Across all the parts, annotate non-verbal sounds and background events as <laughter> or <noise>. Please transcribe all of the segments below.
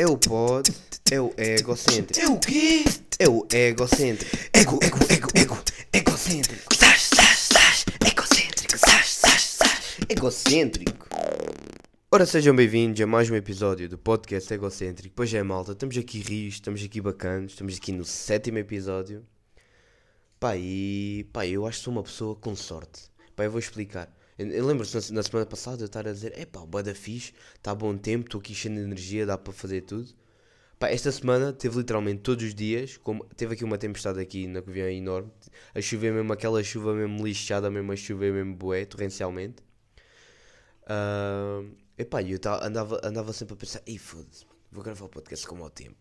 É o pod, é o egocêntrico. É o quê? É o egocêntrico. Ego, ego, ego, ego, egocêntrico. Sás, sás, sás, egocêntrico. Sás, sás, sás. Egocêntrico. Ora, sejam bem-vindos a mais um episódio do podcast Egocêntrico. Pois é, malta, estamos aqui rios, estamos aqui bacanas, estamos aqui no sétimo episódio. Pá, e pá, eu acho que sou uma pessoa com sorte. Pá, eu vou explicar. Eu, lembro-se na, na semana passada eu estar a dizer: é pá, o da fixe, está bom tempo, estou aqui cheio de energia, dá para fazer tudo. Pá, esta semana teve literalmente todos os dias, como teve aqui uma tempestade aqui na Covilhã enorme, a chover mesmo, aquela chuva mesmo lixada, mesmo a chover mesmo bué, torrencialmente. Ah, epá, eu tá, andava, andava sempre a pensar, ei foda-se, vou gravar o podcast com o mau tempo.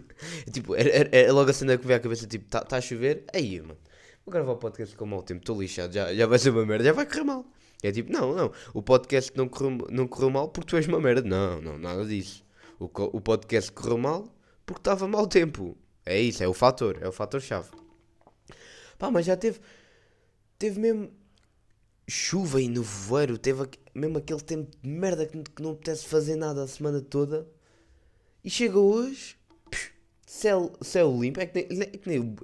<laughs> Tipo, era, era, era logo a cena que veio à cabeça, tipo, tá, tá a chover, aí mano, vou gravar o podcast com o mau tempo, estou lixado, já, já vai ser uma merda, já vai correr mal. É tipo, não, não, o podcast não correu, não correu mal porque tu és uma merda. Não, não, nada disso. O, o podcast correu mal porque estava mau tempo. É isso, é o fator, é o fator-chave. Pá, mas já teve, teve mesmo chuva e nevoeiro, teve mesmo aquele tempo de merda que, que não apetece fazer nada a semana toda. E chega hoje, psh, céu, céu limpo, é que, nem, é, que nem,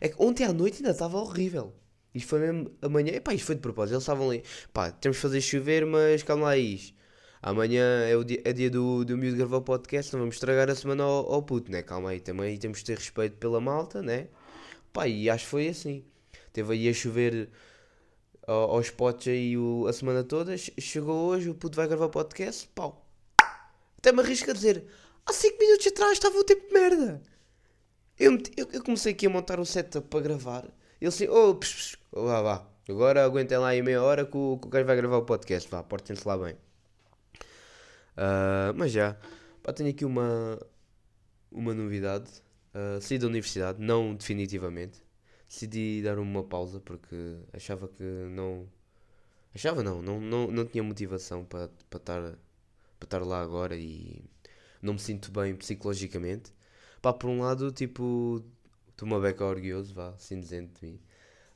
é que ontem à noite ainda estava horrível. Isto foi mesmo amanhã, epá, isto foi de propósito, eles estavam ali, pá, temos de fazer chover, mas calma isto. Amanhã é, o dia, é dia do, do miúdo gravar o podcast, não vamos estragar a semana ao, ao puto, né? Calma aí, também temos de ter respeito pela malta, né? Pá, e acho que foi assim. Teve aí a chover ao- aos potes aí o- a semana toda, che- chegou hoje, o puto vai gravar o podcast, pau. Até me arrisco a dizer, há 5 minutos atrás estava um tempo de merda. Eu, eu, eu comecei aqui a montar o setup para gravar. Ele assim, oh, psh, psh, vá, vá. Agora aguentem lá aí meia hora que o, que gajo vai gravar o podcast, vá, portem-se lá bem. Ah, mas já, pá, tenho aqui uma, uma novidade. Ah, saí da universidade, não definitivamente. Decidi dar uma pausa porque achava que não. Achava não, não, não, não tinha motivação para para estar para estar lá agora e não me sinto bem psicologicamente. Pá, por um lado, tipo, estou uma beca orgulhoso, vá, assim dizendo de mim,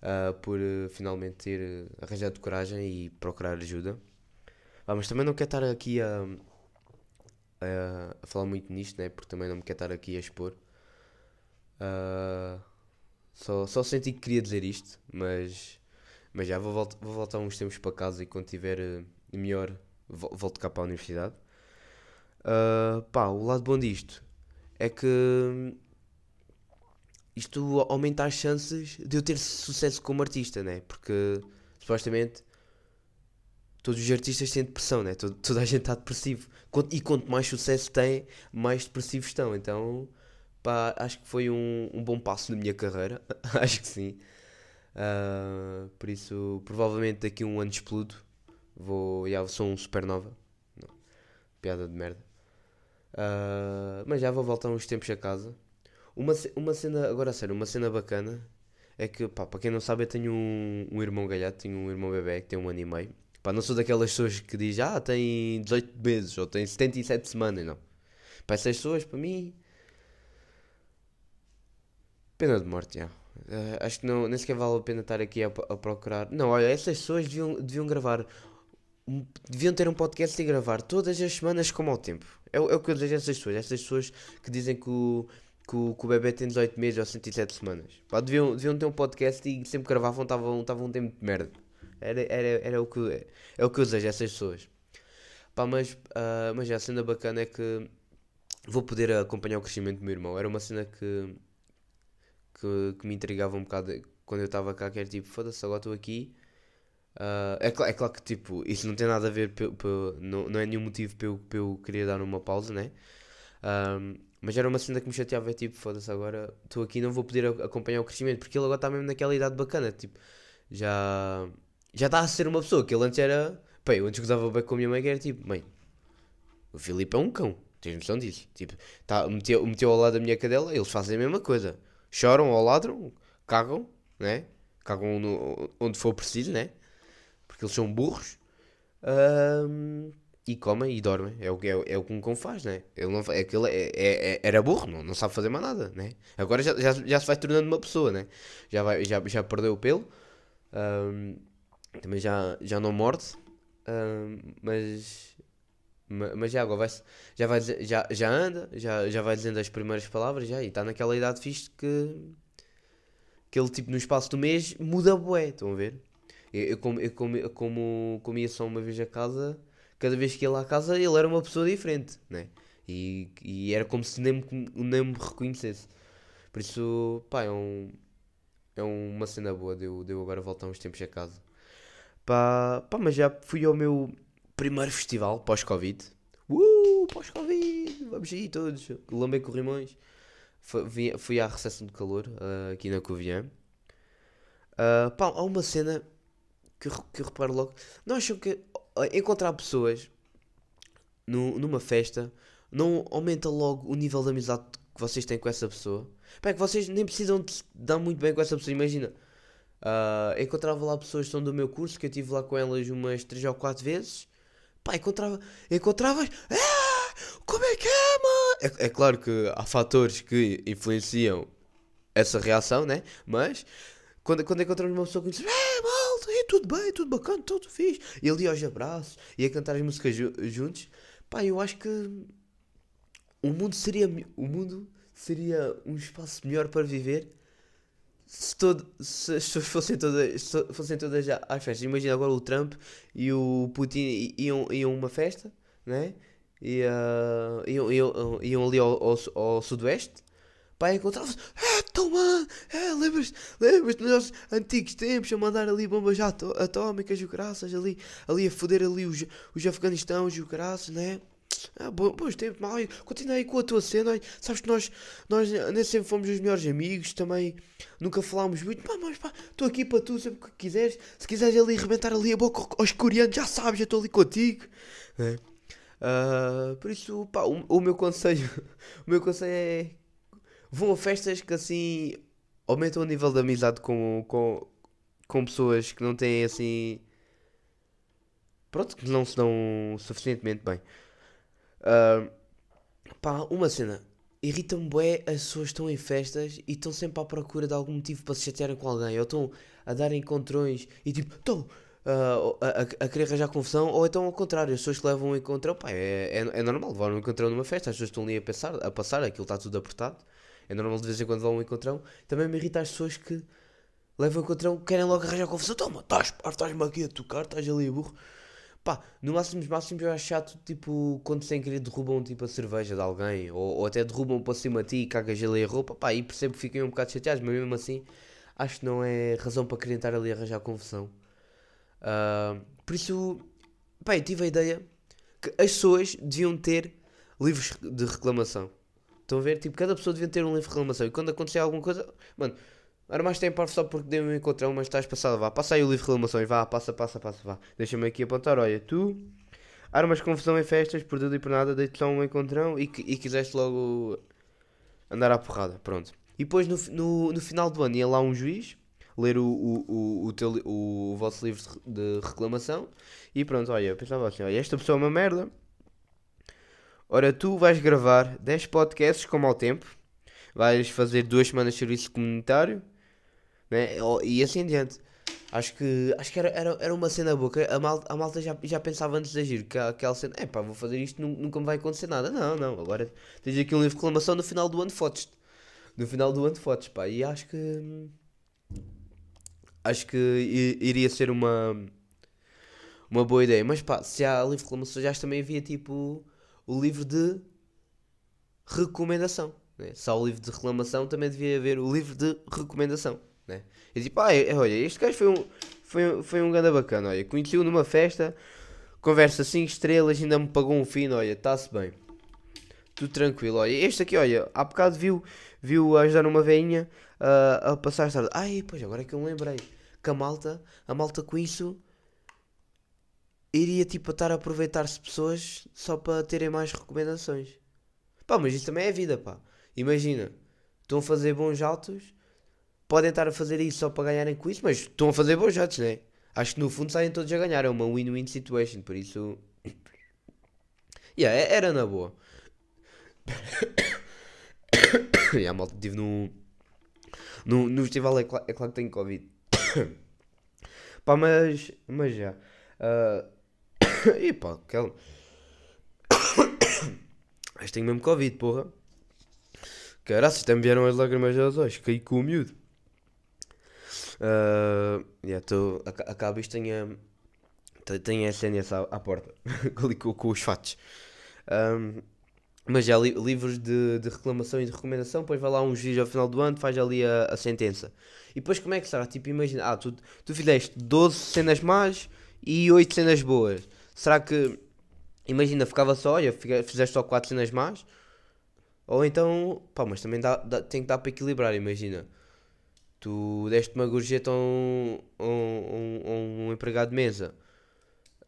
ah, por eh, finalmente ter eh, arranjado coragem e procurar ajuda. Pá, mas também não quero estar aqui a, a, a falar muito nisto, né? Porque também não me quero estar aqui a expor. Ah, só, só senti que queria dizer isto, mas, mas já vou, voltar vou voltar uns tempos para casa e quando tiver eh, melhor vo- volto cá para a universidade. Ah, pá, o lado bom disto é que isto aumenta as chances de eu ter sucesso como artista, né? Porque supostamente todos os artistas têm depressão, né? Todo- toda a gente está depressivo. E quanto mais sucesso tem, mais depressivos estão. Então, pá, acho que foi um, um bom passo na minha carreira. <laughs> acho que sim. Ah, por isso, provavelmente daqui a um ano explodo. Vou, já sou um supernova. Não, piada de merda. Ah, mas já vou voltar uns tempos a casa. Uma, uma cena, agora sério, uma cena bacana é que, pá, para quem não sabe, eu tenho um, um irmão galhado, tenho um irmão bebê que tem um ano e meio. Pá, não sou daquelas pessoas que dizem, ah, tem 18 meses ou tem 77 semanas, não. Pá, essas pessoas, para mim, pena de morte, já. Eh, acho que não, nem sequer vale a pena estar aqui a, a procurar. Não, olha, essas pessoas deviam, deviam gravar, deviam ter um podcast e gravar todas as semanas como ao tempo. É, é o que eu desejo a essas pessoas, essas pessoas que dizem que o, que o, que o bebê tem 18 meses ou 107 semanas. Pá, deviam, deviam ter um podcast e sempre gravavam estavam um tempo de merda. Era, era, era o que, é o que eu desejo a essas pessoas. Pá, mas, ah, mas já a cena bacana é que vou poder acompanhar o crescimento do meu irmão. Era uma cena que, que, que me intrigava um bocado quando eu estava cá, que era tipo, foda-se, agora estou aqui. Ah, é, cla- é claro que tipo, isso não tem nada a ver, não, não é nenhum motivo para eu, eu querer dar uma pausa, né? Ahm, mas era uma cena que me chateava, é tipo, foda-se, agora estou aqui não vou poder acompanhar o crescimento, porque ele agora está mesmo naquela idade bacana, tipo, já já está a ser uma pessoa que ele antes era, pá, eu antes gozava bem com a minha mãe que era tipo, mãe, o Filipe é um cão, tens noção disso? Tipo, tá, meteu, meteu ao lado da minha cadela, eles fazem a mesma coisa, choram ou ladram, cagam, né? Cagam no- onde for preciso, né? Porque eles são burros. Ahm, e comem e dormem. É o, que- é, é o que um cão faz, né? Ele não, é, que ele é, é- era burro, não, não sabe fazer mais nada, né? Agora já, já, já se vai tornando uma pessoa, né? Já, vai, já, já perdeu o pelo. ahm, também já, já não morde. ahm, mas Ma- Mas já agora vai já, vai já, já anda, já, já vai dizendo as primeiras palavras já, e está naquela idade fixe que, que ele tipo no espaço do mês muda bué, estão a ver? Eu, eu como, eu como, eu como comia só uma vez a casa, cada vez que ia lá à casa ele era uma pessoa diferente, né? E, e era como se nem me, nem me reconhecesse. Por isso, pá, é, um, é uma cena boa de eu, de eu agora voltar uns tempos a casa. Pá, pá, mas já fui ao meu primeiro festival pós-Covid. Uh, pós-Covid, vamos aí todos. Lambei Corrimões. Fui, fui à recepção de calor ah, aqui na Covilhã. Ah, pá, há uma cena que, eu que eu reparo logo. Não acham que encontrar pessoas no- numa festa não aumenta logo o nível de amizade que vocês têm com essa pessoa? Pá, é que vocês nem precisam de dar muito bem com essa pessoa. Imagina, ah, encontrava lá pessoas que são do meu curso, que eu estive lá com elas umas 3 ou 4 vezes. Pá, encontrava, encontravas. Ah, como é que é, mano? É, é claro que há fatores que influenciam essa reação, né? Mas quando, quando encontramos uma pessoa que diz: É, malta, e tudo bem, tudo bacana, tudo fixe. E ali aos abraços e a cantar as músicas ju- juntos. Pá, eu acho que o mundo seria, o mundo seria um espaço melhor para viver se, todo, se as pessoas fossem todas, se fossem todas às festas. Imagina agora o Trump e o Putin iam, iam a uma festa, né? E, ah, iam, iam, iam ali ao, ao, ao sudoeste. Pá, encontravam-se. É, então, mano, é, lembras-te lembras nossos antigos tempos a mandar ali bombas ató- atómicas e o graças ali, ali a foder ali os, os Afeganistãos e o graças, né? Ah, bo- bons tempos, mal, continua aí com a tua cena. olha, Sabes que nós, nós nem sempre fomos os melhores amigos, também nunca falámos muito. Pá, mas pá, estou aqui para tu, sempre que quiseres. Se quiseres ali arrebentar ali a boca aos coreanos, já sabes, eu estou ali contigo. né? Ah, por isso, pá, o, o meu conselho, <laughs> o meu conselho é vão a festas que assim aumentam o nível de amizade com, com, com pessoas que não têm assim. Pronto, que não se dão suficientemente bem. Ah, pá, uma cena. Irrita-me bué as pessoas estão em festas e estão sempre à procura de algum motivo para se chatearem com alguém. Ou estão a dar encontrões e tipo, estão ah, a, a, a querer arranjar confusão. Ou então ao contrário, as pessoas que levam um encontrão, pá, é, é, é normal levar um encontrão numa festa. As pessoas estão ali a, pensar, a passar, aquilo está tudo apertado. É normal de vez em quando levar um encontrão. Também me irrita as pessoas que levam um encontrão, querem logo arranjar confusão. Toma, estás-me aqui a tocar, estás ali a burro. Pá, no máximo dos máximos eu acho chato, tipo, quando sem querer derrubam tipo a cerveja de alguém, ou, ou até derrubam para cima de ti e cagas ali a roupa, pá, e percebo que fiquem um bocado chateados, mas mesmo assim, acho que não é razão para querer estar ali a arranjar confusão. Ah, por isso, pá, eu tive a ideia que as pessoas deviam ter livros de reclamação. Estão a ver? Tipo, cada pessoa devia ter um livro de reclamação, e quando acontecer alguma coisa, mano, armaste tempo parvo só porque dei um encontrão, mas estás passado, vá, passa aí o livro de reclamações, vá, passa, passa, passa, vá. Deixa-me aqui apontar, olha, tu armas confusão em festas, por tudo e por nada, dei-te só um encontrão e, e quiseste logo andar à porrada, pronto. E depois no, no, no final do ano ia lá um juiz ler o, o, o, o, teu o, vosso livro de reclamação e pronto, olha, eu pensava assim, olha, esta pessoa é uma merda. Ora, tu vais gravar 10 podcasts como ao tempo, vais fazer duas semanas de serviço comunitário, né? E assim em diante. Acho que, acho que era, era, era uma cena boa. A malta, a malta já, já pensava antes de agir que aquela cena, é pá, vou fazer isto, nu- nunca me vai acontecer nada. Não, não, agora tens aqui um livro de reclamação no final do ano fotos. No final do ano fotos, pá. E acho que. Acho que iria ser uma. Uma boa ideia. Mas pá, se há livro de reclamações, acho que também havia tipo. O livro de recomendação. Né? Há o livro de reclamação, também devia haver o livro de recomendação. Né? E tipo, ah, é- olha, este gajo foi um, foi, foi um ganda bacana. Olha, conheci-o numa festa, conversa 5 estrelas, ainda me pagou um fino. Olha, está-se bem, tudo tranquilo. Olha, este aqui, olha, há bocado viu, viu ajudar uma veinha a a passar a tarde. Ai, pois agora é que eu me lembrei que a malta, a malta com isso iria tipo estar a aproveitar-se pessoas só para terem mais recomendações. Pá, mas isso também é vida, pá. Imagina, estão a fazer bons altos, podem estar a fazer isso só para ganharem com isso, mas estão a fazer bons altos, né? Acho que no fundo saem todos a ganhar, é uma win-win situation, por isso. <coughs> Yeah, é- era na boa. <coughs> e a malta estive no, no. No festival é, cla- é claro que tenho Covid. <coughs> Pá, mas. Mas já. ah, e pá, calma. <coughs> Mas tenho mesmo Covid, porra. Caraca, até me vieram as lágrimas aos olhos. Caí com o miúdo. Uh, yeah, tô, ac- acaba isto, tenho, a- a SNS à, à porta. <laughs> com, com os fatos. Um, mas já li, livros de, de reclamação e de recomendação, depois vai lá um juiz ao final do ano, faz ali a, a sentença. E depois como é que será? Tipo, imagina, ah, tu, tu fizeste 12 cenas más e 8 cenas boas. Será que, imagina, ficava só, olha, fizeste só 4 cenas más? Ou então, pá, mas também dá, dá- tem que dar para equilibrar, imagina. Tu deste uma gorjeta a um, um, um- empregado de mesa,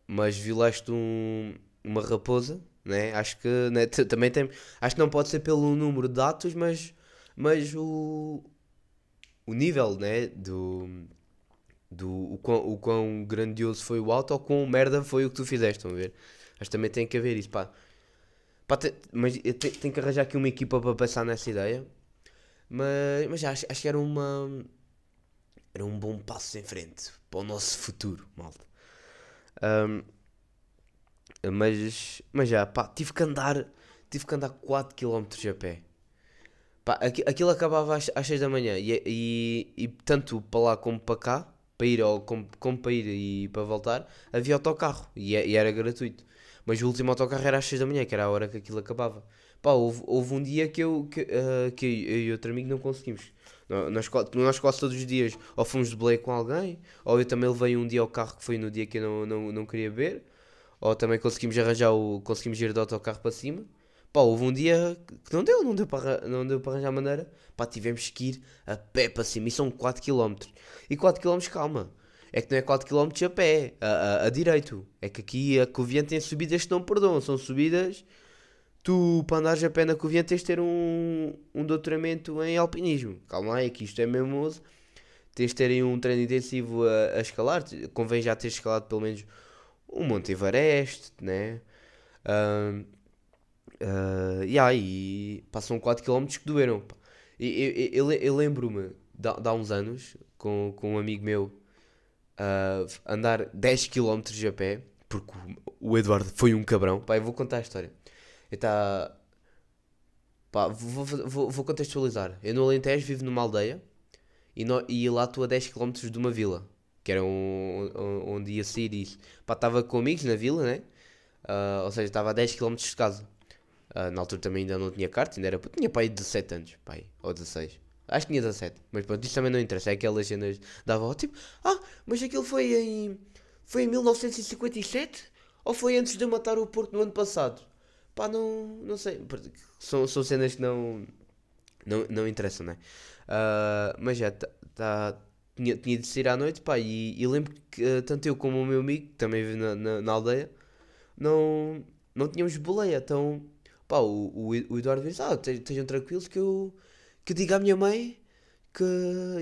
mas violaste um- uma raposa, né? Acho que né, também tem. Acho que não pode ser pelo número de atos, mas, mas o, o nível, né? Do, do o, quão, o quão grandioso foi o ato ou quão merda foi o que tu fizeste, estão a ver? Que também tem que haver isso, pá. Pá, te- mas eu te- tenho que arranjar aqui uma equipa para pensar nessa ideia. Mas, mas acho, acho que era uma. Era um bom passo em frente para o nosso futuro, malta. Ahm, mas, mas já, pá, tive que andar. Tive que andar 4km a pé. Pá, aqui- aquilo acabava às, às 6 da manhã. E, e, e tanto para lá como para cá, para ir ou como, como para ir e para voltar, havia autocarro. E, é- e era gratuito. Mas o último autocarro era às 6 da manhã, que era a hora que aquilo acabava. Pá, houve, houve um dia que eu, que, ah, que eu e outro amigo não conseguimos. Nó- Nós, nós quase todos os dias ou fomos de boleia com alguém, ou eu também levei um dia ao carro que foi no dia que eu não, não, não queria beber, ou também conseguimos arranjar o. conseguimos ir de autocarro para cima. Pá, houve um dia que não deu, não deu para, não deu para arranjar maneira. Pá, tivemos que ir a pé para cima e são 4km. E 4km, calma. É que não é 4km a pé, a, a, a direito. É que aqui a Covilhã tem subidas que não perdoam. São subidas. Tu, para andares a pé na Covilhã, tens de ter um, um doutoramento em alpinismo. Calma aí, que isto é mesmo. Tens de ter aí um treino intensivo a, a escalar. Convém já ter escalado pelo menos um Monte Everest, né? Ahm, ah, e aí passam 4km que doeram. E, eu, eu, eu- lembro-me há- uns anos com, com um amigo meu ah, andar 10km a pé porque o, Eduardo foi um cabrão. Pá, eu vou contar a história. Eu tá, pá, vou, vou, vou- contextualizar. Eu no Alentejo vivo numa aldeia e, no- e lá estou a 10km de uma vila que era um, um- onde ia sair isso. Estava com amigos na vila, né? Ah, ou seja, estava a 10km de casa. Ah, na altura também ainda não tinha carta, ainda era. Tinha pai de 17 anos, pai, ou 16. Acho que tinha 17, mas pronto, isso também não interessa. É aquelas cenas da avó, tipo, ah, mas aquilo foi em. Foi em 1957? Ou foi antes de eu matar o Porto no ano passado? Pá, não, não sei. São, são cenas que não. Não, não interessam, né? Ah, mas já, tá, tá- tinha, tinha de sair à noite, pá, e, e lembro que ah, tanto eu como o meu amigo, que também vive na, na, na aldeia, não, não tínhamos boleia. Então, pá, o, o, o Eduardo disse: Ah, te- estejam tranquilos que eu, que eu digo à minha mãe que.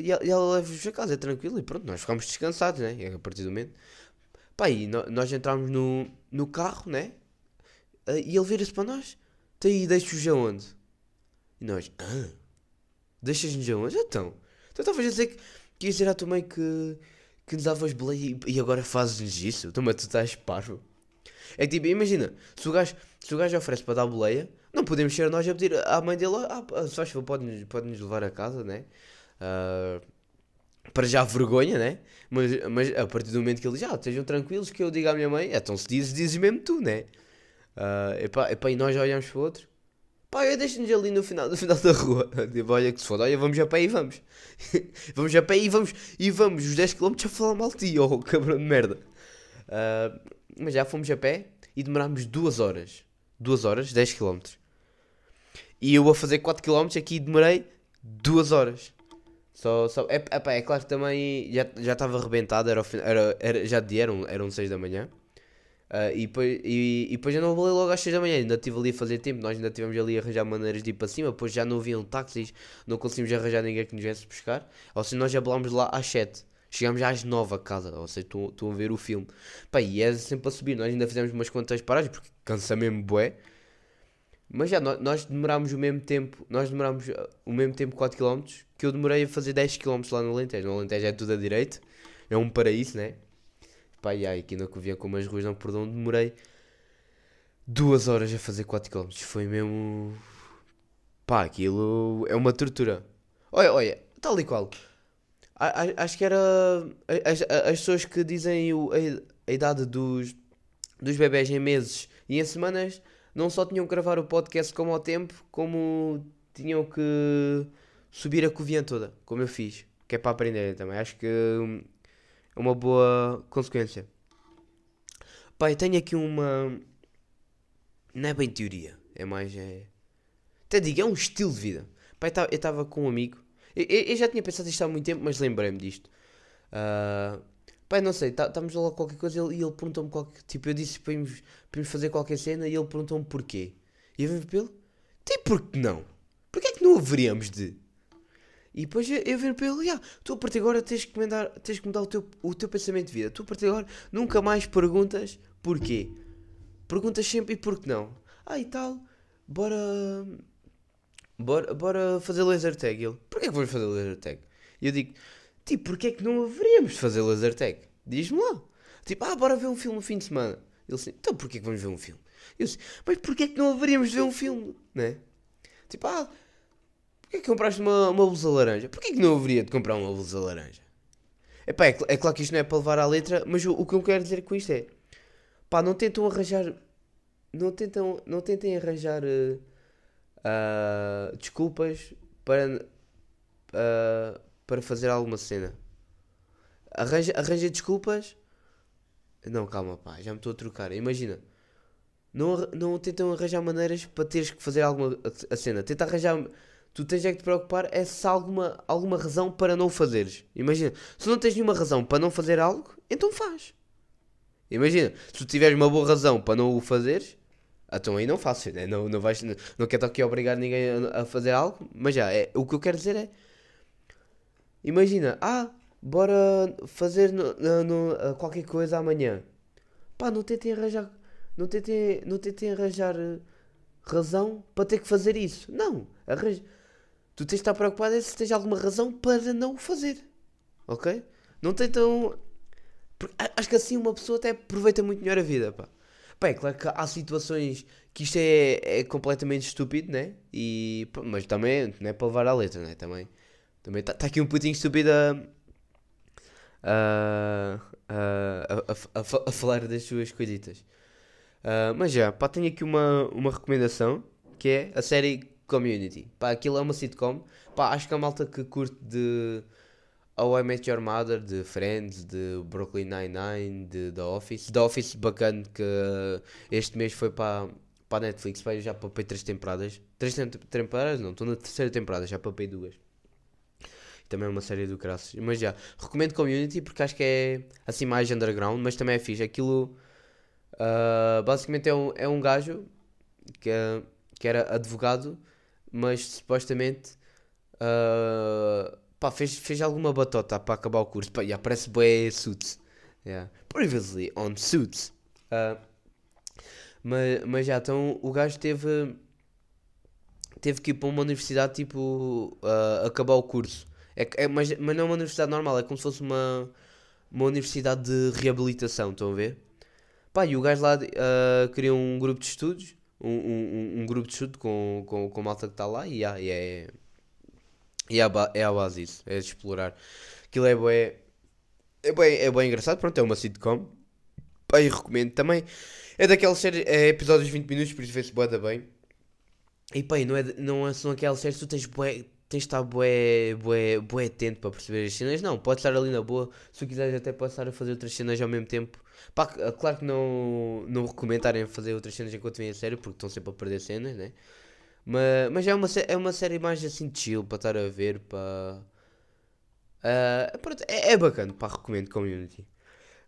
E ela, ela leva-vos a casa, é tranquilo. E pronto, nós ficámos descansados, né? E a partir do momento. Pá, e no- nós entramos no, no carro, né? Ah, E ele vira-se para nós: Tem aí, deixo-vos aonde? E nós: Ah, deixas-nos aonde? Então, tu estavas a dizer que, que ias dizer à tua mãe que, que nos davas boleia e, e agora fazes-nos isso? Então, mas tu estás parvo. É que tipo, imagina, se o gajo, se o gajo oferece para dar boleia, não podemos ser nós a pedir à mãe dele, ah, se faz favor, pode-nos pode -nos levar a casa, né? Ah, para já vergonha, né? Mas, mas a partir do momento que ele diz, ah, estejam tranquilos que eu digo à minha mãe, então se dizes, dizes mesmo tu, né? Ah, epá, epá, e nós olhamos para o outro, pá, eu deixo-nos ali no final, no final da rua, <laughs> tipo, olha que se foda, olha, vamos a pé e vamos. <laughs> vamos a pé e vamos, e vamos os 10km a falar mal de ti, <laughs> oh cabrão de merda. Ah, mas já fomos a pé e demorámos 2 horas. 2 horas, 10km. E eu a fazer 4km aqui demorei 2 horas. Só, só, é, epá, é claro que também já já estava arrebentado, era, era, era, já de dia, eram, eram 6 da manhã. Ah, e, depois, e, e depois eu não volei logo às 6 da manhã, ainda estive ali a fazer tempo, nós ainda tivemos ali a arranjar maneiras de ir para cima, depois já não haviam táxis, não conseguimos arranjar ninguém que nos viesse buscar, ou seja, nós já balámos lá às 7, chegámos já às 9 a casa, ou seja, estão a ver o filme. Pá, e é sempre a subir, nós ainda fizemos umas quantas paragens, porque cansa mesmo bué, mas já, nós, nós demorámos o mesmo tempo, nós demorámos uh, o mesmo tempo 4km que eu demorei a fazer 10km lá no Alentejo. No Alentejo é tudo a direito, é um paraíso, né? Pá, e aí aqui na Covilhã, como as ruas não perdoam, demorei duas horas a fazer 4km. Foi mesmo. Pá, aquilo é uma tortura. Olha, olha, tal e qual. A- Acho que era. As, as pessoas que dizem o- a, a idade dos, dos bebés em meses e em semanas não só tinham que gravar o podcast como ao tempo, como tinham que subir a covinha toda, como eu fiz. Que é para aprenderem também. Acho que hum, é uma boa consequência. Pai, tenho aqui uma. Não é bem teoria, é mais. É... Até digo, é um estilo de vida. Pai, eu estava com um amigo. Eu, eu- já tinha pensado isto há muito tempo, mas lembrei-me disto. Ah, pai, não sei, tá- estávamos a falar qualquer coisa e ele, ele perguntou-me qualquer. Tipo, eu disse para irmos, para irmos fazer qualquer cena e ele perguntou-me porquê. E eu vim para ele: Tem porquê não? Porquê é que não haveríamos de? E depois eu, eu vim para ele: "Ya, Tu a partir de agora tens que mudar, tens que mudar o, teu, o teu pensamento de vida. Tu a partir de agora nunca mais perguntas porquê. Perguntas sempre e por que não? Ah, e tal, bora. Bora, bora fazer laser tag. E Ele, porquê que vamos fazer laser tag? E eu digo, tipo, porquê é que não haveríamos de fazer laser tag? Diz-me lá. Tipo, ah, bora ver um filme no fim de semana. Ele assim, então porquê que vamos ver um filme? Eu assim, mas porquê é que não haveríamos de ver um filme? Né? Tipo, ah, porquê que compraste uma, uma blusa laranja? Porquê que não haveria de comprar uma blusa laranja? Epá, é, é claro que isto não é para levar à letra, mas o, o que eu quero dizer com isto é, pá, não tentam arranjar, não tentam, não tentem arranjar eh, ah, desculpas para, ah, para fazer alguma cena. Arranja, arranja desculpas. Não, calma, pá, já me estou a trocar. Imagina, não, não tentam arranjar maneiras para teres que fazer alguma a, cena. Tenta arranjar. Tu tens é que te preocupar é se há alguma, alguma razão para não fazeres. Imagina, se não tens nenhuma razão para não fazer algo, então faz. Imagina, se tu tiveres uma boa razão para não o fazeres, então aí não faças, né? não, não, vais, não, não quero aqui obrigar ninguém a, a fazer algo, mas já, é, o que eu quero dizer é, imagina, ah, bora fazer no- no- ah, qualquer coisa amanhã. Pá, não tentem arranjar, não tentem, não tentem arranjar eh, razão para ter que fazer isso. Não, arranja, tu tens de estar preocupado é se tens alguma razão para não o fazer, ok? Não tentam, acho que assim uma pessoa até aproveita muito melhor a vida, pá. Pá, é claro que há situações que isto é, é completamente estúpido, né? E, mas também não é para levar à letra, né? Também também está aqui um putinho estúpido a, a, a, a, a, fa- a falar das suas coisitas. Ah, mas já, pá, tenho aqui uma, uma recomendação que é a série Community. Pá, aquilo é uma sitcom. Pá, acho que a malta que curte de How I Met Your Mother, de Friends, de Brooklyn Nine-Nine, de The Office. The Office bacana que este mês foi para para a Netflix. Pá, já papei três temporadas. Três tem- temporadas? Não, estou na terceira temporada, já papei duas. Também é uma série do Craços. Mas já, recomendo Community porque acho que é assim mais underground, mas também é fixe. Aquilo ah, basicamente é um, é um gajo que, é- que era advogado, mas supostamente ah, pá, fez, fez alguma batota para acabar o curso. Pá, yeah, parece bué Suits. Yeah. Previously on Suits. Ah, mas, mas já, então o gajo teve teve que ir para uma universidade tipo ah, acabar o curso. É, é, mas, mas não é uma universidade normal, é como se fosse uma, uma universidade de reabilitação, estão a ver? Pá, e o gajo lá ah, criou um grupo de estudos, um, um, um- grupo de estudo com, com, com malta que está lá e, ah, e é, e é, é a base disso, é de explorar. Aquilo é bué, é bué, é bué engraçado, pronto, é uma sitcom. Pá, e recomendo também. É daquelas séries, é episódios de 20 minutos, por isso vê-se bem. E pá, não, é, não é- são aquelas séries que tu tens bué, tens de estar bué, bué, bué atento para perceber as cenas. Não, podes estar ali na boa. Se quiseres até podes estar a fazer outras cenas ao mesmo tempo. Pá, c- claro que não, não a fazer outras cenas enquanto vêm a série, porque estão sempre a perder cenas, né? Mas, mas é, uma, é uma série mais assim chill para estar a ver, para... Ah, pronto, é, é bacana, pá, recomendo Community.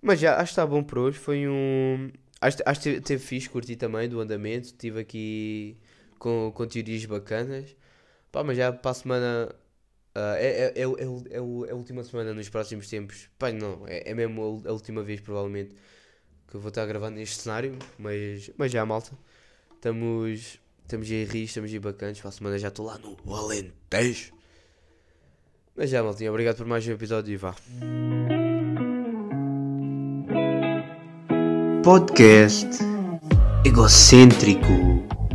Mas já, acho que está bom por hoje. Foi um. Acho, acho que teve, teve fixe, curti também do andamento. Estive aqui com, com teorias bacanas. Pá, mas já para a semana. ah, é, é, é, é, é, é a última semana nos próximos tempos. Pá, não, é, é mesmo a, última vez, provavelmente, que eu vou estar gravando neste cenário. Mas, mas já, malta. Estamos. Estamos aí rir, estamos aí bacanas. Para a semana já estou lá no Alentejo. Mas já, maltinha, obrigado por mais um episódio e vá. Podcast egocêntrico.